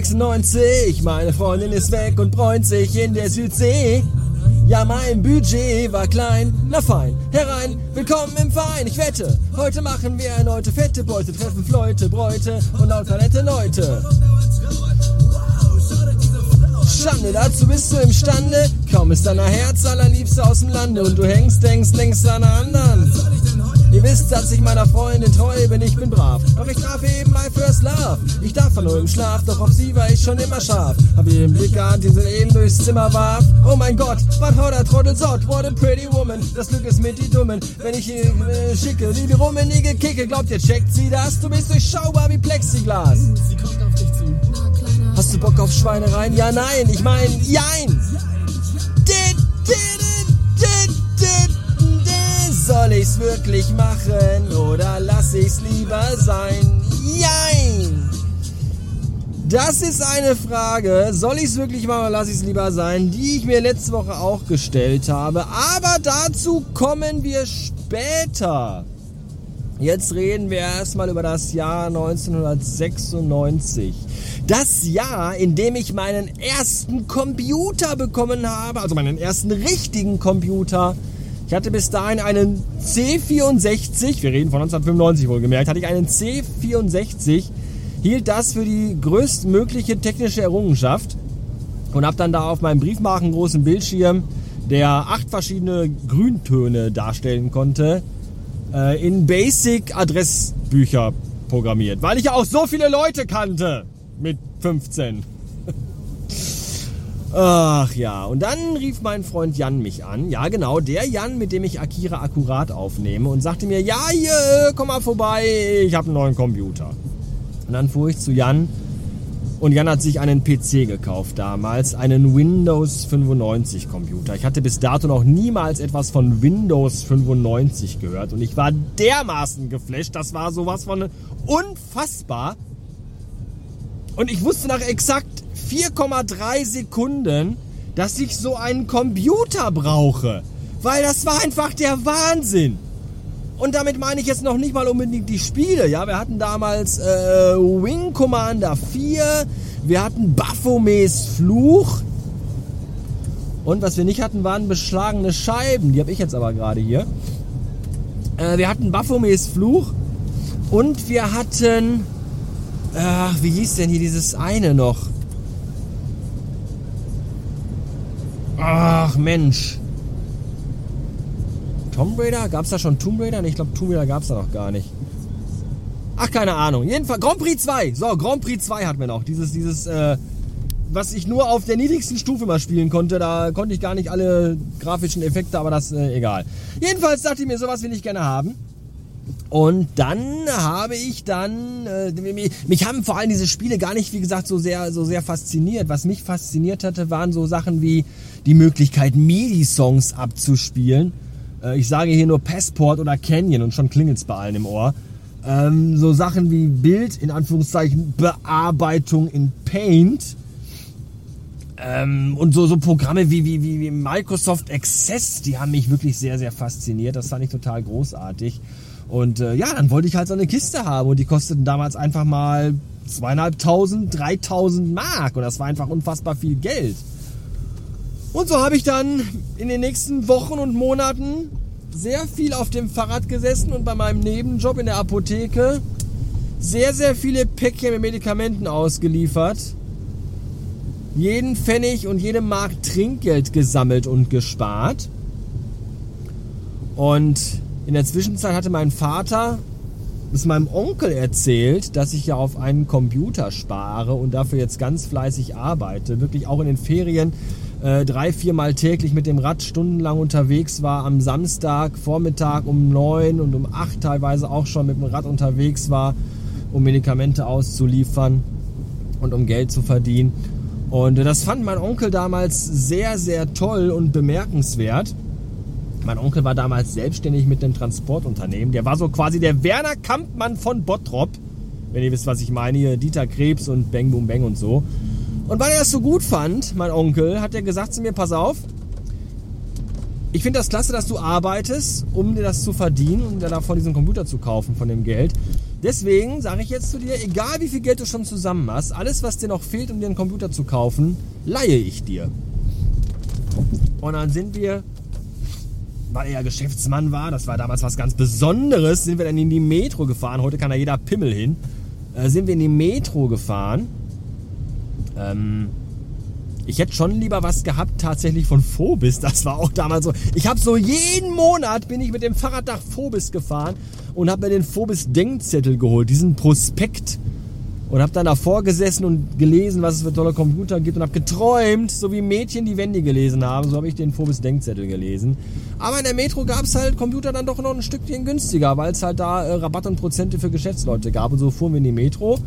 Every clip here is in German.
Es ist 1996, meine Freundin ist weg und bräunt sich in der Südsee. Ja, mein Budget war klein, na fein, herein, willkommen im Verein, ich wette, heute machen wir erneute fette Beute, treffen Fleute, Bräute und lauter nette Leute. Schande, dazu bist du imstande, kaum ist deiner Herz allerliebste aus dem Lande und du hängst, denkst längst an anderen. Ihr wisst, dass ich meiner Freundin treu bin, ich bin brav. Doch ich traf eben my first love. Ich darf von nur im Schlaf, doch auf sie war ich schon immer scharf. Hab ihr den Blick geahnt, den sie eben durchs Zimmer warf. Oh mein Gott, was haut der Trottel sort? What a pretty woman. Das Glück ist mit die Dummen. Wenn ich ihr äh, schicke, wie die rummenige Kicke, glaubt ihr, checkt sie das? Du bist durchschaubar wie Plexiglas. Sie kommt auf dich zu. Hast du Bock auf Schweinereien? Ja, nein, ich mein, jein. Dit, dit. Soll ich's wirklich machen oder lass ich's lieber sein? Jein! Das ist eine Frage, soll ich's wirklich machen oder lass ich's lieber sein, die ich mir letzte Woche auch gestellt habe. Aber dazu kommen wir später. Jetzt reden wir erstmal über das Jahr 1996. Das Jahr, in dem ich meinen ersten Computer bekommen habe, also meinen ersten richtigen Computer. Ich hatte bis dahin einen C64, wir reden von 1995 wohlgemerkt, hatte ich einen C64, hielt das für die größtmögliche technische Errungenschaft und habe dann da auf meinem Briefmarken großen Bildschirm, der acht verschiedene Grüntöne darstellen konnte, äh, in Basic Adressbücher programmiert, weil ich ja auch so viele Leute kannte mit 15. Ach ja, und dann rief mein Freund Jan mich an. Ja, genau, der Jan, mit dem ich Akira akkurat aufnehme und sagte mir, ja, hier, komm mal vorbei, ich habe einen neuen Computer. Und dann fuhr ich zu Jan und Jan hat sich einen PC gekauft damals, einen Windows 95 Computer. Ich hatte bis dato noch niemals etwas von Windows 95 gehört und ich war dermaßen geflasht, das war sowas von unfassbar. Und ich wusste nach exakt 4,3 Sekunden, dass ich so einen Computer brauche. Weil das war einfach der Wahnsinn. Und damit meine ich jetzt noch nicht mal unbedingt die Spiele. Ja, wir hatten damals äh, Wing Commander 4, wir hatten Baphomets Fluch. Und was wir nicht hatten, waren beschlagene Scheiben. Die habe ich jetzt aber gerade hier. Äh, wir hatten Baphomets Fluch und wir hatten... Ach, wie hieß denn hier dieses eine noch? Ach Mensch. Tomb Raider? Gab es da schon Tomb Raider? Ich glaube, Tomb Raider gab es da noch gar nicht. Ach, keine Ahnung. Jedenfalls, Grand Prix 2. So, Grand Prix 2 hatten wir noch. Dieses, dieses, äh, was ich nur auf der niedrigsten Stufe mal spielen konnte. Da konnte ich gar nicht alle grafischen Effekte, aber das, äh, egal. Jedenfalls dachte ich mir, sowas will ich gerne haben. Und dann habe ich dann, äh, mich, haben vor allem diese Spiele gar nicht, wie gesagt, so sehr, so sehr fasziniert. Was mich fasziniert hatte, waren so Sachen wie die Möglichkeit, MIDI-Songs abzuspielen. Äh, ich sage hier nur Passport oder Canyon und schon klingelt's bei allen im Ohr. Ähm, so Sachen wie Bild, in Anführungszeichen, Bearbeitung in Paint. Ähm, und so, so Programme wie, wie, wie Microsoft Access, die haben mich wirklich sehr, sehr fasziniert. Das fand ich total großartig. Und äh, ja, dann wollte ich halt so eine Kiste haben und die kosteten damals einfach mal zweieinhalbtausend, dreitausend Mark und das war einfach unfassbar viel Geld. Und so habe ich dann in den nächsten Wochen und Monaten sehr viel auf dem Fahrrad gesessen und bei meinem Nebenjob in der Apotheke sehr, sehr viele Päckchen mit Medikamenten ausgeliefert. Jeden Pfennig und jede Mark Trinkgeld gesammelt und gespart. Und in der Zwischenzeit hatte mein Vater es meinem Onkel erzählt, dass ich ja auf einen Computer spare und dafür jetzt ganz fleißig arbeite. Wirklich auch in den Ferien äh, drei, viermal täglich mit dem Rad stundenlang unterwegs war. Am Samstag Vormittag um neun und um acht teilweise auch schon mit dem Rad unterwegs war, um Medikamente auszuliefern und um Geld zu verdienen. Und äh, das fand mein Onkel damals sehr, sehr toll und bemerkenswert. Mein Onkel war damals selbstständig mit einem Transportunternehmen. Der war so quasi der Werner Kampmann von Bottrop. Wenn ihr wisst, was ich meine. Hier Dieter Krebs und Bang Boom Bang und so. Und weil er es so gut fand, mein Onkel, hat er gesagt zu mir, pass auf, ich finde das klasse, dass du arbeitest, um dir das zu verdienen und dir davon diesen Computer zu kaufen von dem Geld. Deswegen sage ich jetzt zu dir, egal wie viel Geld du schon zusammen hast, alles, was dir noch fehlt, um dir einen Computer zu kaufen, leihe ich dir. Und dann sind wir, weil er Geschäftsmann war, das war damals was ganz Besonderes, sind wir dann in die Metro gefahren. Heute kann da jeder Pimmel hin. Äh, sind wir in die Metro gefahren. Ähm, ich hätte schon lieber was gehabt tatsächlich von Phobis. Das war auch damals so. Ich habe so jeden Monat bin ich mit dem Fahrrad nach Phobis gefahren und habe mir den Phobis Denkzettel geholt, diesen Prospekt und habe dann davor gesessen und gelesen, was es für tolle Computer gibt und habe geträumt, so wie Mädchen die Wände gelesen haben, so habe ich den Phobis Denkzettel gelesen. Aber in der Metro gab es halt Computer dann doch noch ein Stückchen günstiger, weil es halt da äh, Rabatt und Prozente für Geschäftsleute gab. Und so fuhren wir in die Metro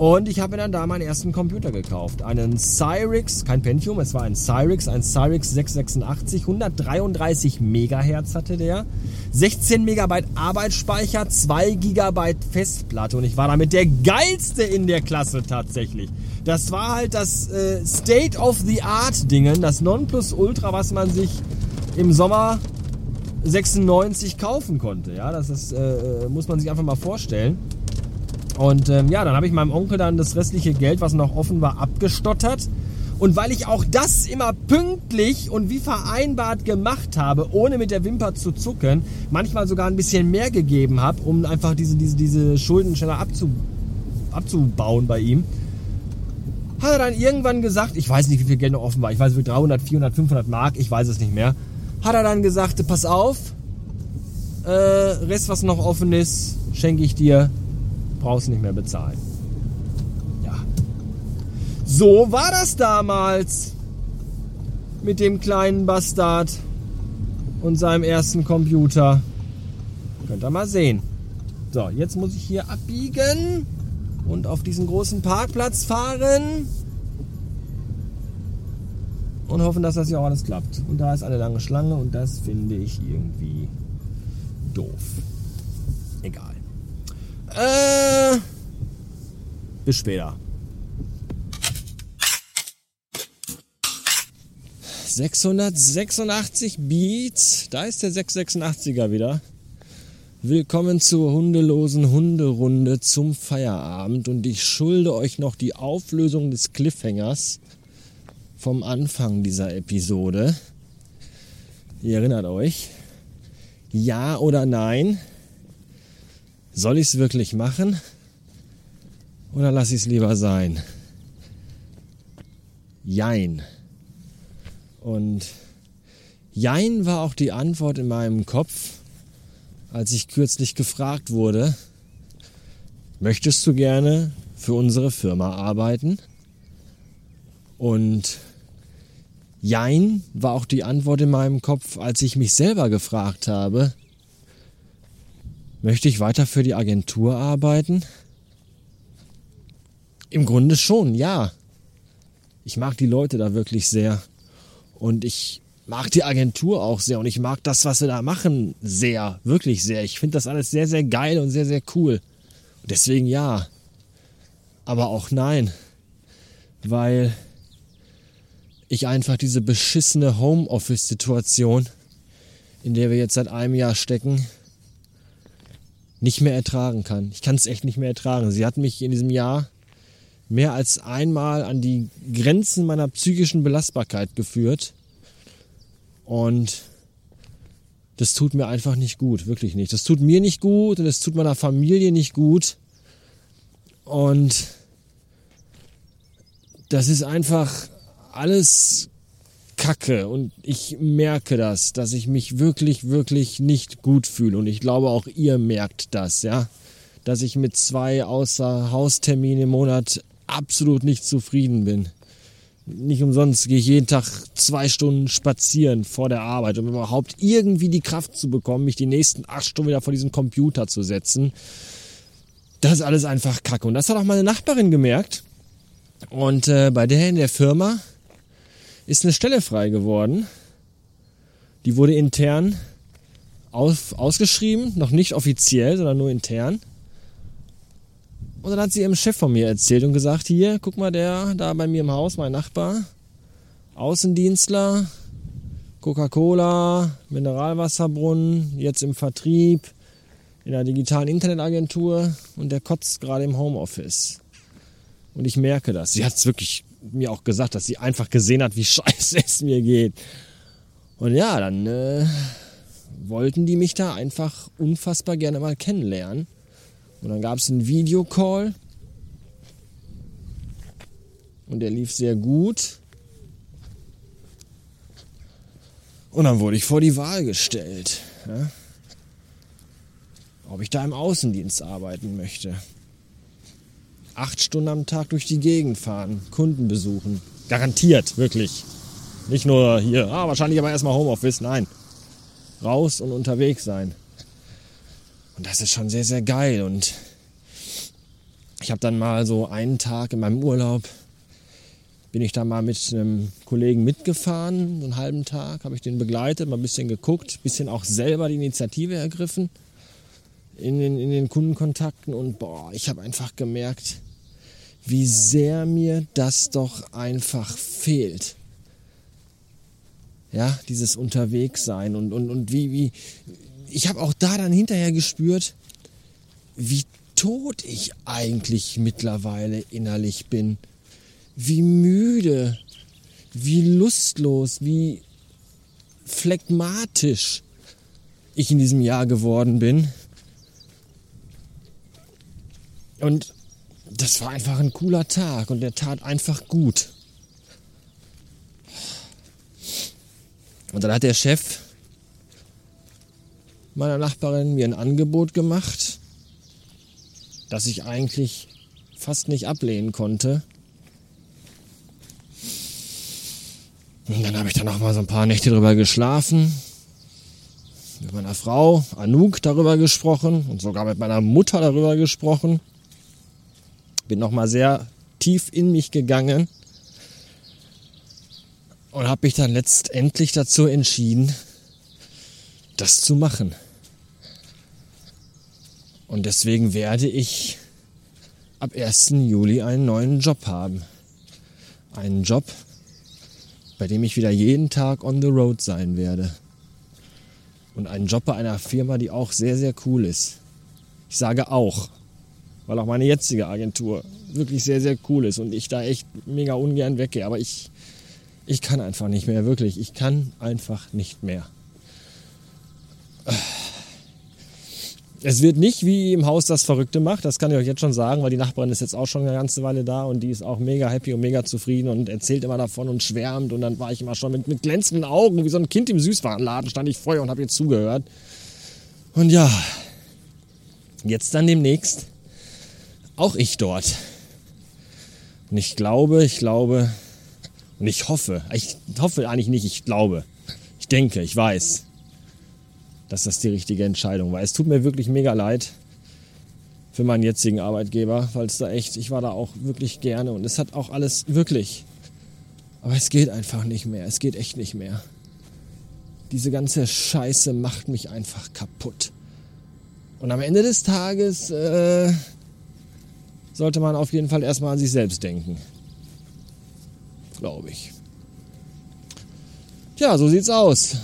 und ich habe mir dann da meinen ersten Computer gekauft. Einen Cyrix, kein Pentium, es war ein Cyrix, ein Cyrix 686, 133 Megahertz hatte der, 16 Megabyte Arbeitsspeicher, 2 Gigabyte Festplatte und ich war damit der geilste in der Klasse tatsächlich. Das war halt das äh, State of the Art Dingen, das Nonplusultra, was man sich im Sommer 96 kaufen konnte. Ja, das ist, äh, muss man sich einfach mal vorstellen. Und ähm, ja, dann habe ich meinem Onkel dann das restliche Geld, was noch offen war, abgestottert. Und weil ich auch das immer pünktlich und wie vereinbart gemacht habe, ohne mit der Wimper zu zucken, manchmal sogar ein bisschen mehr gegeben habe, um einfach diese, diese, diese Schulden schneller abzu, abzubauen bei ihm, hat er dann irgendwann gesagt, ich weiß nicht, wie viel Geld noch offen war, ich weiß nicht, 300, 400, 500 Mark, ich weiß es nicht mehr, hat er dann gesagt, pass auf, äh, Rest, was noch offen ist, schenke ich dir brauchst nicht mehr bezahlen. Ja. So war das damals mit dem kleinen Bastard und seinem ersten Computer. Könnt ihr mal sehen. So, jetzt muss ich hier abbiegen und auf diesen großen Parkplatz fahren und hoffen, dass das hier auch alles klappt. Und da ist eine lange Schlange und das finde ich irgendwie doof. Egal. Äh, bis später. 686 Beats. Da ist der 686er wieder. Willkommen zur hundelosen Hunderunde zum Feierabend und ich schulde euch noch die Auflösung des Cliffhangers vom Anfang dieser Episode. Ihr erinnert euch? Ja oder nein? Soll ich es wirklich machen? Oder lasse ich es lieber sein? Jein. Und Jein war auch die Antwort in meinem Kopf, als ich kürzlich gefragt wurde, möchtest du gerne für unsere Firma arbeiten? Und Jein war auch die Antwort in meinem Kopf, als ich mich selber gefragt habe, Möchte ich weiter für die Agentur arbeiten? Im Grunde schon, ja. Ich mag die Leute da wirklich sehr. Und ich mag die Agentur auch sehr. Und ich mag das, was sie da machen, sehr. Wirklich sehr. Ich finde das alles sehr, sehr geil und sehr, sehr cool. Und deswegen ja. Aber auch nein. Weil ich einfach diese beschissene Homeoffice-Situation, in der wir jetzt seit einem Jahr stecken, nicht mehr ertragen kann. Ich kann es echt nicht mehr ertragen. Sie hat mich in diesem Jahr mehr als einmal an die Grenzen meiner psychischen Belastbarkeit geführt. Und das tut mir einfach nicht gut, wirklich nicht. Das tut mir nicht gut und es tut meiner Familie nicht gut. Und das ist einfach alles kacke und ich merke das, dass ich mich wirklich, wirklich nicht gut fühle und ich glaube auch ihr merkt das, ja, dass ich mit zwei außer Hausterminen im Monat absolut nicht zufrieden bin. Nicht umsonst gehe ich jeden Tag zwei Stunden spazieren vor der Arbeit, um überhaupt irgendwie die Kraft zu bekommen, mich die nächsten acht Stunden wieder vor diesen Computer zu setzen. Das ist alles einfach kacke. Und das hat auch meine Nachbarin gemerkt. Und äh, bei der in der Firma ist eine Stelle frei geworden. Die wurde intern auf, ausgeschrieben, noch nicht offiziell, sondern nur intern. Und dann hat sie ihrem Chef von mir erzählt und gesagt, hier, guck mal, der da bei mir im Haus, mein Nachbar, Außendienstler, Coca-Cola, Mineralwasserbrunnen, jetzt im Vertrieb, in der digitalen Internetagentur und der kotzt gerade im Homeoffice. Und ich merke das. Sie hat es wirklich mir auch gesagt, dass sie einfach gesehen hat, wie scheiße es mir geht. Und ja, dann äh, wollten die mich da einfach unfassbar gerne mal kennenlernen. Und dann gab es einen Videocall. Und der lief sehr gut. Und dann wurde ich vor die Wahl gestellt, ja, ob ich da im Außendienst arbeiten möchte. Acht Stunden am Tag durch die Gegend fahren, Kunden besuchen. Garantiert, wirklich. Nicht nur hier, ah, wahrscheinlich aber erstmal Homeoffice, nein. Raus und unterwegs sein. Und das ist schon sehr, sehr geil. Und ich habe dann mal so einen Tag in meinem Urlaub bin ich da mal mit einem Kollegen mitgefahren, so einen halben Tag, habe ich den begleitet, mal ein bisschen geguckt, ein bisschen auch selber die Initiative ergriffen in den, in den Kundenkontakten und boah, ich habe einfach gemerkt, wie sehr mir das doch einfach fehlt. Ja, dieses Unterwegssein und, und, und wie, wie, ich habe auch da dann hinterher gespürt, wie tot ich eigentlich mittlerweile innerlich bin wie müde, wie lustlos, wie phlegmatisch ich in diesem Jahr geworden bin. Und das war einfach ein cooler Tag und der tat einfach gut. Und dann hat der Chef meiner Nachbarin mir ein Angebot gemacht, das ich eigentlich fast nicht ablehnen konnte. Und dann habe ich dann auch mal so ein paar Nächte drüber geschlafen. Mit meiner Frau Anouk darüber gesprochen und sogar mit meiner Mutter darüber gesprochen. Bin noch mal sehr tief in mich gegangen und habe mich dann letztendlich dazu entschieden, das zu machen. Und deswegen werde ich ab 1. Juli einen neuen Job haben. Einen Job, bei dem ich wieder jeden Tag on the road sein werde. Und einen Job bei einer Firma, die auch sehr, sehr cool ist. Ich sage auch, weil auch meine jetzige Agentur wirklich sehr, sehr cool ist und ich da echt mega ungern weggehe. Aber ich, ich kann einfach nicht mehr, wirklich. Ich kann einfach nicht mehr. Es wird nicht wie im Haus das Verrückte macht, das kann ich euch jetzt schon sagen, weil die Nachbarin ist jetzt auch schon eine ganze Weile da und die ist auch mega happy und mega zufrieden und erzählt immer davon und schwärmt und dann war ich immer schon mit, mit glänzenden Augen, wie so ein Kind im Süßwarenladen, stand ich vorher und habe ihr zugehört. Und ja, jetzt dann demnächst auch ich dort. Und ich glaube, ich glaube und ich hoffe, ich hoffe eigentlich nicht, ich glaube, ich denke, ich weiß, dass das die richtige Entscheidung war. Es tut mir wirklich mega leid für meinen jetzigen Arbeitgeber, weil es da echt, ich war da auch wirklich gerne und es hat auch alles wirklich. Aber es geht einfach nicht mehr. Es geht echt nicht mehr. Diese ganze Scheiße macht mich einfach kaputt. Und am Ende des Tages äh, sollte man auf jeden Fall erstmal an sich selbst denken. Glaube ich. Tja, so sieht's aus.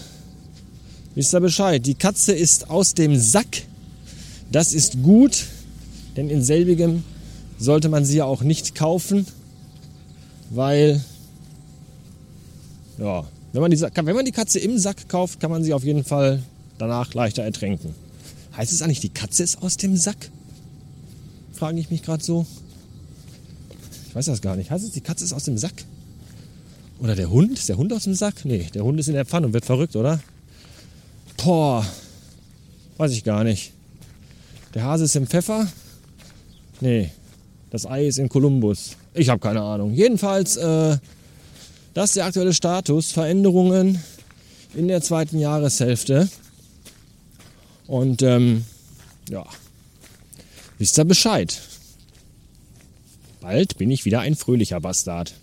Wisst ihr Bescheid? Die Katze ist aus dem Sack. Das ist gut, denn in selbigem sollte man sie ja auch nicht kaufen, weil, ja, wenn man, die, wenn man die Katze im Sack kauft, kann man sie auf jeden Fall danach leichter ertränken. Heißt es eigentlich, die Katze ist aus dem Sack? Frage ich mich gerade so. Ich weiß das gar nicht. Heißt es, die Katze ist aus dem Sack? Oder der Hund? Ist der Hund aus dem Sack? Nee, der Hund ist in der Pfanne und wird verrückt, oder? Boah, weiß ich gar nicht. Der Hase ist im Pfeffer. Nee, das Ei ist in Kolumbus. Ich habe keine Ahnung. Jedenfalls, äh, das ist der aktuelle Status. Veränderungen in der zweiten Jahreshälfte. Und ähm, ja, wisst ihr Bescheid. Bald bin ich wieder ein fröhlicher Bastard.